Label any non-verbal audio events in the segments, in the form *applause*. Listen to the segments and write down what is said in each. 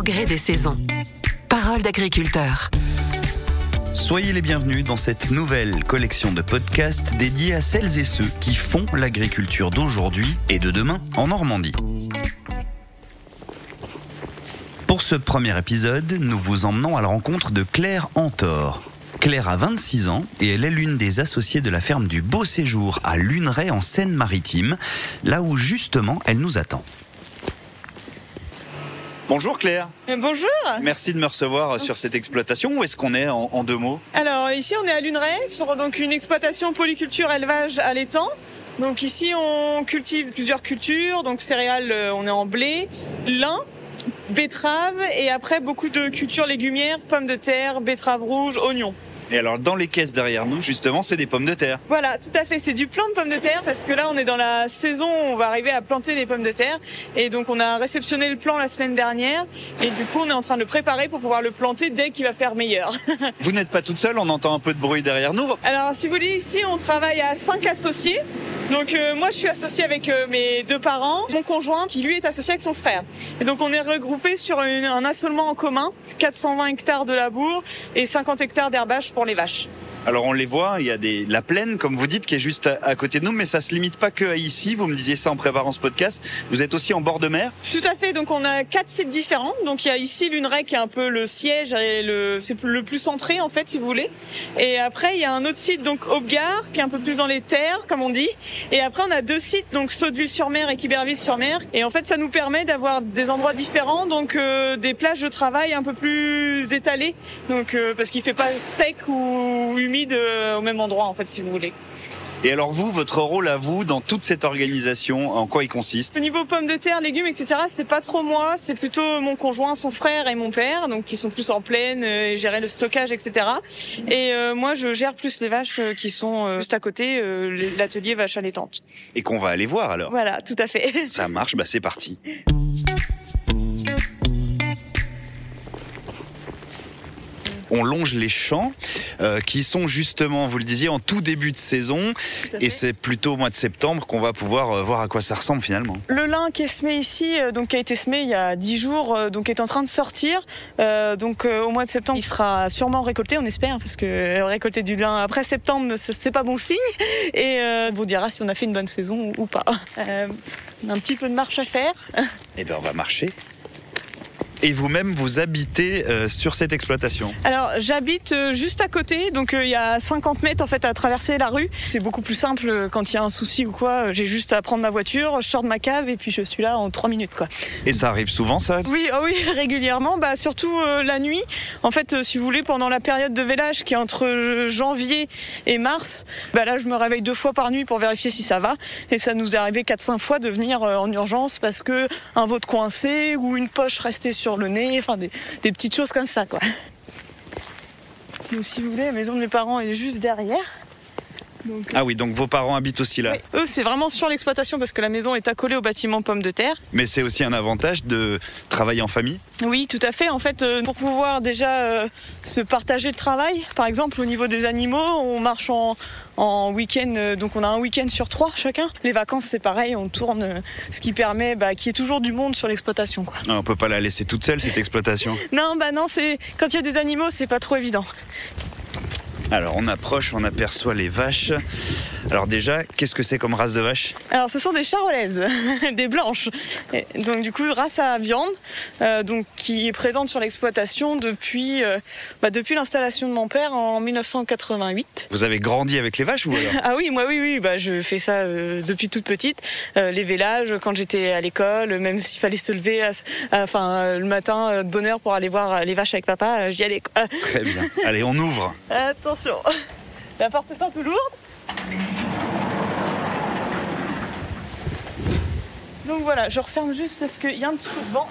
au gré des saisons. Parole d'agriculteur. Soyez les bienvenus dans cette nouvelle collection de podcasts dédiée à celles et ceux qui font l'agriculture d'aujourd'hui et de demain en Normandie. Pour ce premier épisode, nous vous emmenons à la rencontre de Claire Antor. Claire a 26 ans et elle est l'une des associées de la ferme du Beau Séjour à Luneray en Seine-Maritime, là où justement elle nous attend. Bonjour Claire. Euh, Bonjour. Merci de me recevoir sur cette exploitation. Où est-ce qu'on est en, en deux mots Alors ici on est à Luneray sur donc une exploitation polyculture élevage à l'étang. Donc ici on cultive plusieurs cultures, donc céréales euh, on est en blé, lin, betterave et après beaucoup de cultures légumières, pommes de terre, betteraves rouges, oignons. Et alors dans les caisses derrière nous, justement, c'est des pommes de terre. Voilà, tout à fait, c'est du plant de pommes de terre parce que là on est dans la saison où on va arriver à planter des pommes de terre et donc on a réceptionné le plant la semaine dernière et du coup on est en train de le préparer pour pouvoir le planter dès qu'il va faire meilleur. *laughs* Vous n'êtes pas toute seule, on entend un peu de bruit derrière nous. Alors, si vous voulez, ici, on travaille à cinq associés. Donc, euh, moi, je suis associée avec euh, mes deux parents, mon conjoint, qui lui est associé avec son frère. Et donc, on est regroupés sur une- un assolement en commun, 420 hectares de labour et 50 hectares d'herbage pour les vaches. Alors on les voit, il y a des, la plaine, comme vous dites, qui est juste à, côté de nous, mais ça se limite pas que à ici. Vous me disiez ça en préparant ce podcast. Vous êtes aussi en bord de mer? Tout à fait. Donc, on a quatre sites différents. Donc, il y a ici Luneray qui est un peu le siège et le, c'est le plus centré, en fait, si vous voulez. Et après, il y a un autre site, donc, Aubegard, qui est un peu plus dans les terres, comme on dit. Et après, on a deux sites, donc, Sauteville-sur-Mer et Quiberville-sur-Mer. Et en fait, ça nous permet d'avoir des endroits différents, donc, euh, des plages de travail un peu plus étalées. Donc, euh, parce qu'il fait pas sec ou humide euh, au même endroit, en fait, si vous voulez. Et alors vous, votre rôle à vous dans toute cette organisation, en quoi il consiste? Au niveau pommes de terre, légumes, etc., c'est pas trop moi, c'est plutôt mon conjoint, son frère et mon père, donc qui sont plus en plaine, euh, et gérer le stockage, etc. Et euh, moi, je gère plus les vaches qui sont euh, juste à côté, euh, l'atelier vache allaitante. Et qu'on va aller voir alors? Voilà, tout à fait. Ça marche, bah c'est parti. *laughs* On longe les champs euh, qui sont justement, vous le disiez, en tout début de saison. Et c'est plutôt au mois de septembre qu'on va pouvoir euh, voir à quoi ça ressemble finalement. Le lin qui est semé ici, euh, donc qui a été semé il y a 10 jours, donc est en train de sortir. Donc au mois de septembre, il sera sûrement récolté, on espère, parce que récolter du lin après septembre, c'est pas bon signe. Et on vous dira si on a fait une bonne saison ou pas. On a un petit peu de marche à faire. Eh bien, on va marcher. Et vous-même, vous habitez euh, sur cette exploitation. Alors j'habite euh, juste à côté, donc euh, il y a 50 mètres en fait à traverser la rue. C'est beaucoup plus simple quand il y a un souci ou quoi. J'ai juste à prendre ma voiture, je sors de ma cave et puis je suis là en 3 minutes quoi. Et ça arrive souvent, ça Oui, oh oui, *laughs* régulièrement. Bah surtout la nuit. En fait, si vous voulez, pendant la période de vélage qui est entre janvier et mars, bah là je me réveille deux fois par nuit pour vérifier si ça va. Et ça nous est arrivé 4-5 fois de venir en urgence parce que un veau coincé ou une poche restée sur le nez, enfin des, petites choses comme ça quoi. Donc si vous voulez, la maison de mes parents est juste derrière. Donc, Ah oui, donc vos parents habitent aussi là. oui. Eux, c'est vraiment sur l'exploitation parce que la maison est accolée au bâtiment pomme de terre. Mais c'est aussi un avantage de travailler en famille. Oui, tout à fait. En fait, euh, pour pouvoir déjà euh, se partager le travail, par exemple, au niveau des animaux, on marche en, en week-end, euh, donc on a un week-end sur trois chacun. Les vacances, c'est pareil, on tourne, euh, ce qui permet bah, qu'il y ait toujours du monde sur l'exploitation. quoi. Ah, On peut pas la laisser toute seule, cette exploitation. Non, bah non, c'est quand il y a des animaux, c'est pas trop évident. Alors on approche, on aperçoit les vaches. Alors déjà, qu'est-ce que c'est comme race de vache? Alors, ce sont des charolaises, *laughs* des blanches. Et donc, du coup, race à viande, euh, donc qui est présente sur l'exploitation depuis, euh, bah, depuis l'installation de mon père en 1988. Vous avez grandi avec les vaches, vous alors? Ah oui, moi oui, oui, bah, je fais ça euh, depuis toute petite. Les vélages, quand j'étais à l'école, même s'il fallait se lever à- à- enfin, le matin de bonne heure pour aller voir les vaches avec papa, j'y allais. Très bien. Allez, on ouvre. Attention, la porte est un peu lourde. Donc voilà, je referme juste parce qu'il y a un petit peu de vent.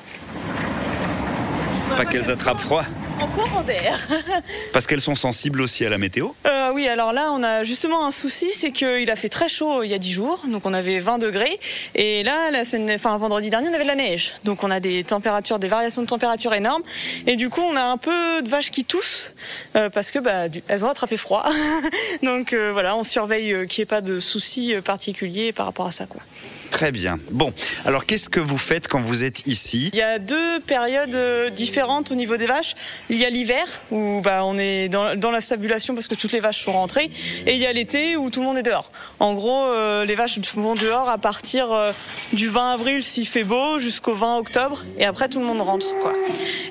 Pas qu'elles attrapent froid. En courant d'air. *laughs* Parce qu'elles sont sensibles aussi à la météo. Euh, oui, alors là, on a justement un souci, c'est qu'il a fait très chaud il y a 10 jours, donc on avait 20 degrés, et là, la semaine, enfin vendredi dernier, on avait de la neige, donc on a des températures, des variations de température énormes, et du coup, on a un peu de vaches qui toussent euh, parce que bah, elles ont attrapé froid, *laughs* donc euh, voilà, on surveille qu'il n'y ait pas de soucis particuliers par rapport à ça, quoi. Très bien. Bon, alors qu'est-ce que vous faites quand vous êtes ici? Il y a deux périodes euh, différentes au niveau des vaches. Il y a l'hiver où bah, on est dans, la stabulation parce que toutes les vaches sont rentrées, et il y a l'été où tout le monde est dehors. En gros, euh, les vaches vont dehors à partir euh, du 20 avril s'il fait beau jusqu'au 20 octobre, et après tout le monde rentre. Quoi.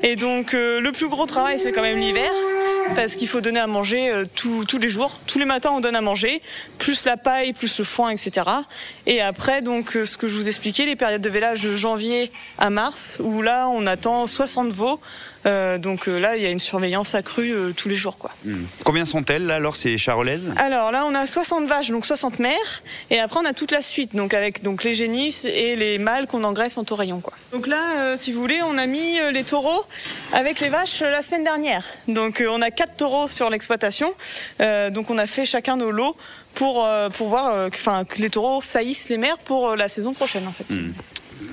Et donc le plus gros travail c'est quand même l'hiver parce qu'il faut donner à manger euh, tous les jours. Tous les matins, on donne à manger, plus la paille, plus le foin, etc. Et après, donc, euh, ce que je vous expliquais, les périodes de vélage de janvier à mars, où là, on attend 60 veaux. Euh, donc euh, là, il y a une surveillance accrue euh, tous les jours. Quoi. Hmm. Combien sont-elles là alors ces charolaises? Alors là, on a 60 vaches, donc 60 mères, et après on a toute la suite, donc avec donc les génisses et les mâles qu'on engraisse en taurillon. Quoi. Donc là, si vous voulez, on a mis les taureaux avec les vaches la semaine dernière. Donc on a quatre taureaux sur l'exploitation, donc on a fait chacun nos lots pour, pour voir enfin, que les taureaux saillissent les mères pour la saison prochaine en fait. Hmm.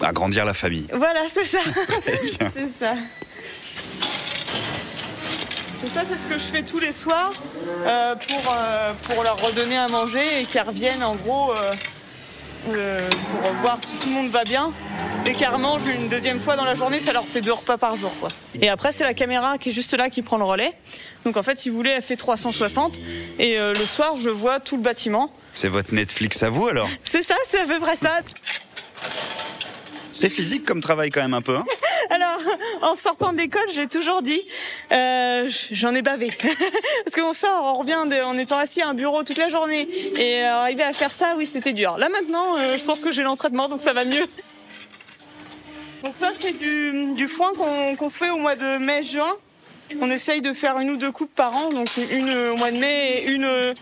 Agrandir la famille. Voilà, c'est ça. *laughs* Bien. c'est ça. Donc ça, c'est ce que je fais tous les soirs euh, pour, euh, pour leur redonner à manger et qu'elles reviennent en gros euh, euh, pour voir si tout le monde va bien. Dès qu'elles remangent une deuxième fois dans la journée, ça leur fait deux repas par jour. Quoi. Et après, c'est la caméra qui est juste là qui prend le relais. Donc en fait, si vous voulez, elle fait 360 et euh, le soir, je vois tout le bâtiment. C'est votre Netflix à vous alors? C'est ça, c'est à peu près ça. C'est physique comme travail quand même un peu. Hein? *laughs* Alors, en sortant de l'école, j'ai toujours dit, euh, j'en ai bavé. *laughs* Parce qu'on sort, on revient de- en étant assis à un bureau toute la journée. Et euh, arriver à faire ça, oui, c'était dur. Là maintenant, euh, je pense que j'ai l'entraînement, donc ça va mieux. *laughs* Donc ça, c'est du, du foin qu'on qu'on fait au mois de mai-juin. On essaye de faire une ou deux coupes par an, donc une euh, au mois de mai et une euh,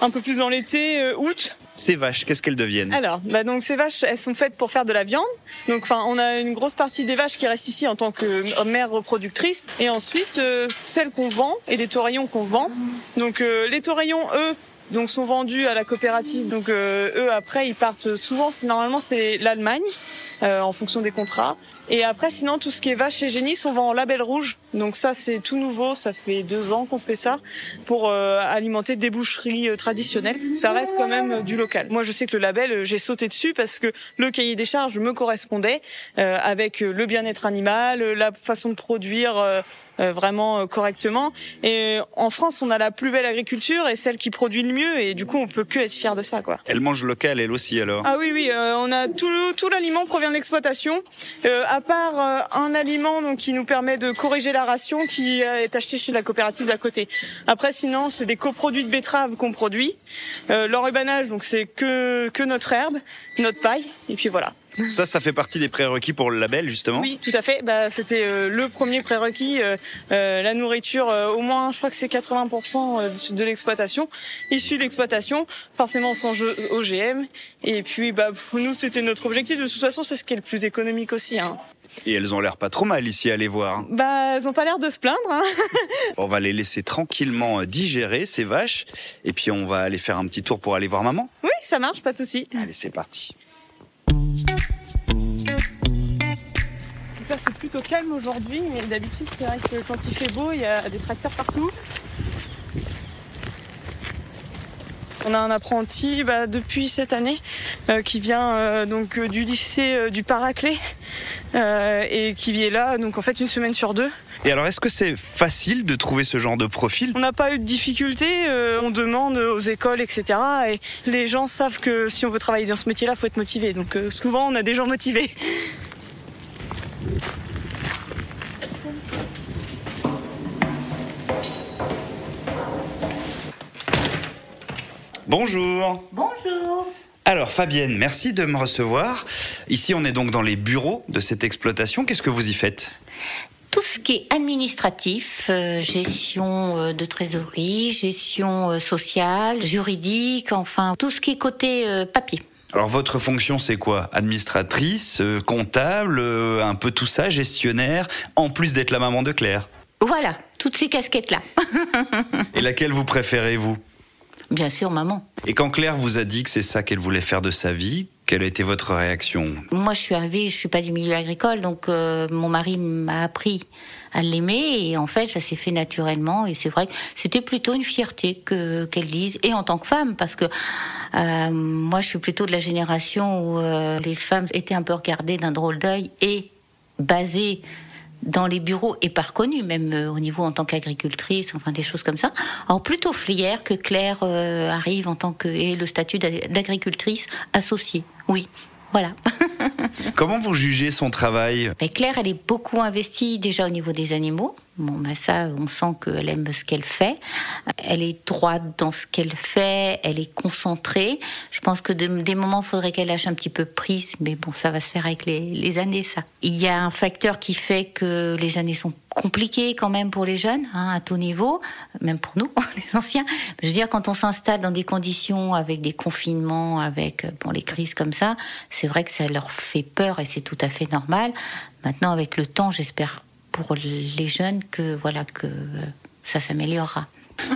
un peu plus dans l'été, euh, août. Ces vaches, qu'est-ce qu'elles deviennent? Alors, bah donc ces vaches, elles sont faites pour faire de la viande. Donc, enfin, on a une grosse partie des vaches qui restent ici en tant que mère reproductrice, et ensuite euh, celles qu'on vend et les taurillons qu'on vend. Donc, euh, les taurillons, eux. Donc sont vendus à la coopérative. Donc euh, eux après ils partent souvent. Normalement c'est l'Allemagne euh, en fonction des contrats. Et après sinon tout ce qui est vache et génie on vend en label rouge. Donc ça c'est tout nouveau. Ça fait deux ans qu'on fait ça pour euh, alimenter des boucheries euh, traditionnelles. Ça reste quand même euh, du local. Moi, je sais que le label, j'ai sauté dessus parce que le cahier des charges me correspondait avec le bien-être animal, la façon de produire. Euh, vraiment euh, correctement. Et euh, en France on a la plus belle agriculture et celle qui produit le mieux. Et du coup on peut que être fier de ça quoi. Elles mangent local elles aussi alors? Ah oui oui euh, on a tout tout l'aliment provient de l'exploitation. Euh, à part euh, un aliment donc qui nous permet de corriger la ration qui est acheté chez la coopérative d'à côté. Après sinon c'est des coproduits de betterave qu'on produit. Euh, l'enrubanage donc c'est que que notre herbe notre paille. Et puis voilà Ça, ça fait partie des prérequis pour le label justement oui, tout à fait. Bah, c'était euh, le premier prérequis. euh, euh, la nourriture, euh, au moins, je crois que c'est 80% de l'exploitation, issue de l'exploitation, forcément sans jeu- OGM. Et puis, bah, pour nous, c'était notre objectif. De toute façon, c'est ce qui est le plus économique aussi. Hein. Et elles ont l'air pas trop mal ici à les voir. Bah, elles ont pas l'air de se plaindre. Hein. *laughs* On va les laisser tranquillement euh, digérer ces vaches et puis on va aller faire un petit tour pour aller voir maman. Oui, ça marche, pas de souci. Allez, c'est parti. C'est plutôt calme aujourd'hui, mais d'habitude, c'est vrai que quand il fait beau, il y a des tracteurs partout. On a un apprenti bah, depuis cette année euh, qui vient euh, donc euh, du lycée euh, du Paraclet et qui est là donc en fait une semaine sur deux. Et alors, est-ce que c'est facile de trouver ce genre de profil? On n'a pas eu de difficultés, euh, on demande aux écoles etc. Et les gens savent que si on veut travailler dans ce métier-là, faut être motivé. Donc souvent on a des gens motivés. Bonjour. Bonjour. Alors Fabienne, merci de me recevoir. Ici, on est donc dans les bureaux de cette exploitation. Qu'est-ce que vous y faites? Tout ce qui est administratif, euh, gestion euh, de trésorerie, gestion euh, sociale, juridique, enfin tout ce qui est côté papier. Alors votre fonction, c'est quoi? Administratrice, comptable, un peu tout ça, gestionnaire, en plus d'être la maman de Claire. Voilà, toutes ces casquettes-là. *laughs* Et laquelle vous préférez, vous? Bien sûr, maman. Et quand Claire vous a dit que c'est ça qu'elle voulait faire de sa vie, Quelle a été votre réaction? Moi, je suis arrivée, je suis pas du milieu agricole, donc euh, mon mari m'a appris à l'aimer et en fait, ça s'est fait naturellement et c'est vrai que c'était plutôt une fierté que qu'elle dise et en tant que femme parce que euh, moi, je suis plutôt de la génération où euh, les femmes étaient un peu regardées d'un drôle d'œil et basées dans les bureaux et pas reconnues, même euh, au niveau en tant qu'agricultrice, enfin des choses comme ça. Alors plutôt flière que Claire euh, arrive en tant que et le statut d'agricultrice associée. Oui, voilà. *laughs* Comment vous jugez son travail? Mais Claire, elle est beaucoup investie déjà au niveau des animaux. Bon, ben ça, on sent qu'elle aime ce qu'elle fait. Elle est droite dans ce qu'elle fait, elle est concentrée. Je pense que de, des moments, il faudrait qu'elle lâche un petit peu prise, mais bon, ça va se faire avec les, années, ça. Il y a un facteur qui fait que les années sont compliquées quand même pour les jeunes, hein, à tout niveau, même pour nous, *laughs* les anciens. Je veux dire, quand on s'installe dans des conditions avec des confinements, avec bon, les crises comme ça, c'est vrai que ça leur fait peur et c'est tout à fait normal. Maintenant, avec le temps, j'espère pour les jeunes que voilà que ça s'améliorera.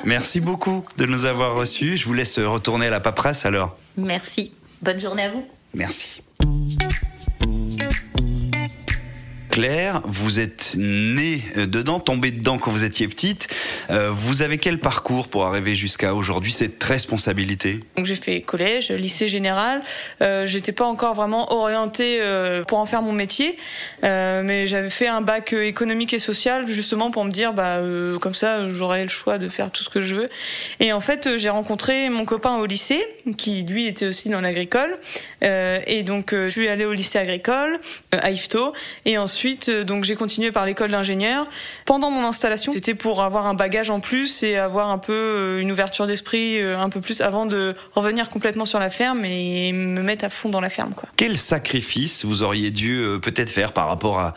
Merci beaucoup de nous avoir reçus. Je vous laisse retourner à la paperasse alors. Merci. Bonne journée à vous. Merci. Claire, vous êtes née dedans, tombée dedans quand vous étiez petite. Euh, vous avez quel parcours pour arriver jusqu'à aujourd'hui cette responsabilité? Donc j'ai fait collège, lycée général. Euh, J'étais pas encore vraiment orientée euh, pour en faire mon métier, euh, mais j'avais fait un bac économique et social justement pour me dire bah euh, comme ça j'aurais le choix de faire tout ce que je veux. Et en fait j'ai rencontré mon copain au lycée qui lui était aussi dans l'agricole et donc je suis allée au lycée agricole à Ifto et ensuite Ensuite, euh, donc j'ai continué par l'école d'ingénieur. Pendant mon installation, c'était pour avoir un bagage en plus et avoir un peu euh, une ouverture d'esprit euh, un peu plus avant de revenir complètement sur la ferme et me mettre à fond dans la ferme. Quoi. Quel sacrifice vous auriez dû peut-être faire par rapport à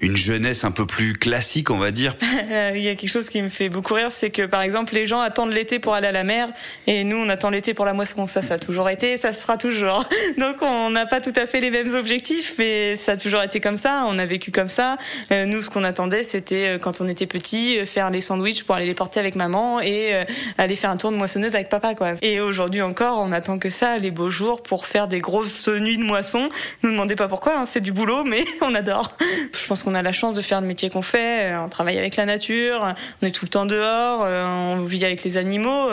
une jeunesse un peu plus classique, on va dire? *laughs* Il y a quelque chose qui me fait beaucoup rire, c'est que par exemple les gens attendent l'été pour aller à la mer et nous on attend l'été pour la moisson. Ça, ça a toujours été, ça sera toujours. *laughs* Donc on n'a pas tout à fait les mêmes objectifs, mais ça a toujours été comme ça. On avait vécu comme ça. Euh, nous, ce qu'on attendait, c'était euh, quand on était petit, euh, faire les sandwichs pour aller les porter avec maman et aller faire un tour de moissonneuse avec papa, quoi. Et aujourd'hui encore, on attend que ça, les beaux jours, pour faire des grosses nuits de moisson. Nous demandez pas pourquoi, hein, c'est du boulot, mais *laughs* on adore. Je pense qu'on a la chance de faire le métier qu'on fait. On travaille avec la nature, on est tout le temps dehors, on vit avec les animaux,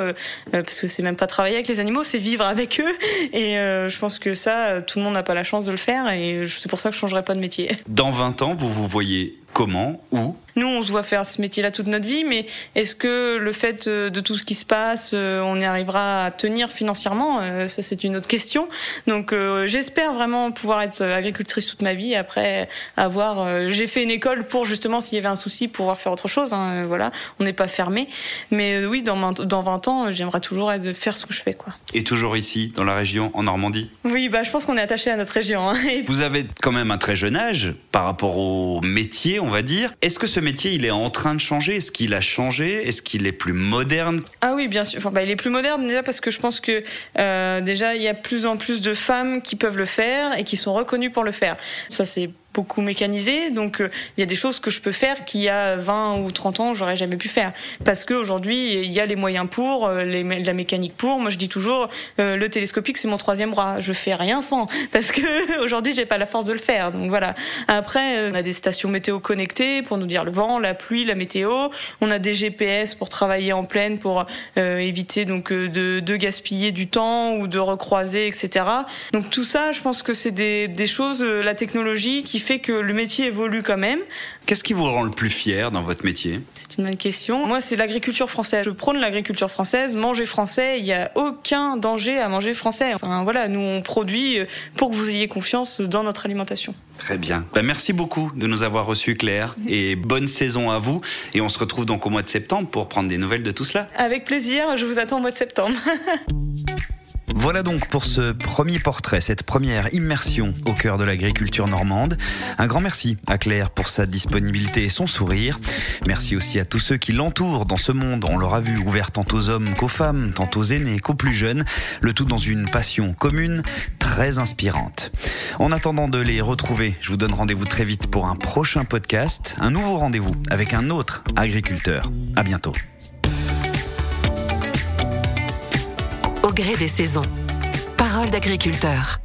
parce que c'est même pas travailler avec les animaux, c'est vivre avec eux. Et je pense que ça, tout le monde n'a pas la chance de le faire, et c'est pour ça que je changerai pas de métier. Dans 20 vous vous voyez comment, où nous, on se voit faire ce métier-là toute notre vie, mais est-ce que le fait euh, de tout ce qui se passe, euh, on y arrivera à tenir financièrement euh, Ça, c'est une autre question. Donc, j'espère vraiment pouvoir être agricultrice toute ma vie. Après, avoir, j'ai fait une école pour justement, s'il y avait un souci, pouvoir faire autre chose. Hein, voilà, on n'est pas fermé. Mais oui, dans, dans 20 ans, j'aimerais toujours être, faire ce que je fais, quoi. Et toujours ici, dans la région, en Normandie? Oui, bah, je pense qu'on est attaché à notre région. Hein. Vous avez quand même un très jeune âge par rapport au métier, on va dire. Est-ce que ce métier, il est en train de changer? Est-ce qu'il a changé? Est-ce qu'il est plus moderne? Ah oui, bien sûr. Bah, il est plus moderne déjà parce que je pense que euh, déjà, il y a plus en plus de femmes qui peuvent le faire et qui sont reconnues pour le faire. Ça, c'est beaucoup mécanisé, donc euh, il y a des choses que je peux faire qu'il y a 20 ou 30 ans j'aurais jamais pu faire parce qu'aujourd'hui il y a les moyens pour, euh, la mécanique pour. Moi je dis toujours euh, le télescopique c'est mon troisième bras, je fais rien sans *laughs* parce que *laughs* aujourd'hui j'ai pas la force de le faire. Donc voilà. Après on a des stations météo connectées pour nous dire le vent, la pluie, la météo. On a des GPS pour travailler en pleine pour éviter donc de, de, gaspiller du temps ou de recroiser etc. Donc tout ça je pense que c'est des, des choses la technologie qui fait que le métier évolue quand même. Qu'est-ce qui vous rend le plus fier dans votre métier? C'est une bonne question. Moi, c'est l'agriculture française. Je prône l'agriculture française, manger français. Il n'y a aucun danger à manger français. Enfin voilà, nous on produit pour que vous ayez confiance dans notre alimentation. Très bien. Ben, merci beaucoup de nous avoir reçus, Claire, et bonne saison à vous. Et on se retrouve donc au mois de septembre pour prendre des nouvelles de tout cela. Avec plaisir. Je vous attends au mois de septembre. *laughs* Voilà donc pour ce premier portrait, cette première immersion au cœur de l'agriculture normande. Un grand merci à Claire pour sa disponibilité et son sourire. Merci aussi à tous ceux qui l'entourent dans ce monde. On l'aura vu ouvert tant aux hommes qu'aux femmes, tant aux aînés qu'aux plus jeunes. Le tout dans une passion commune très inspirante. En attendant de les retrouver, je vous donne rendez-vous très vite pour un prochain podcast, un nouveau rendez-vous avec un autre agriculteur. À bientôt. Au gré des saisons. Parole d'agriculteur.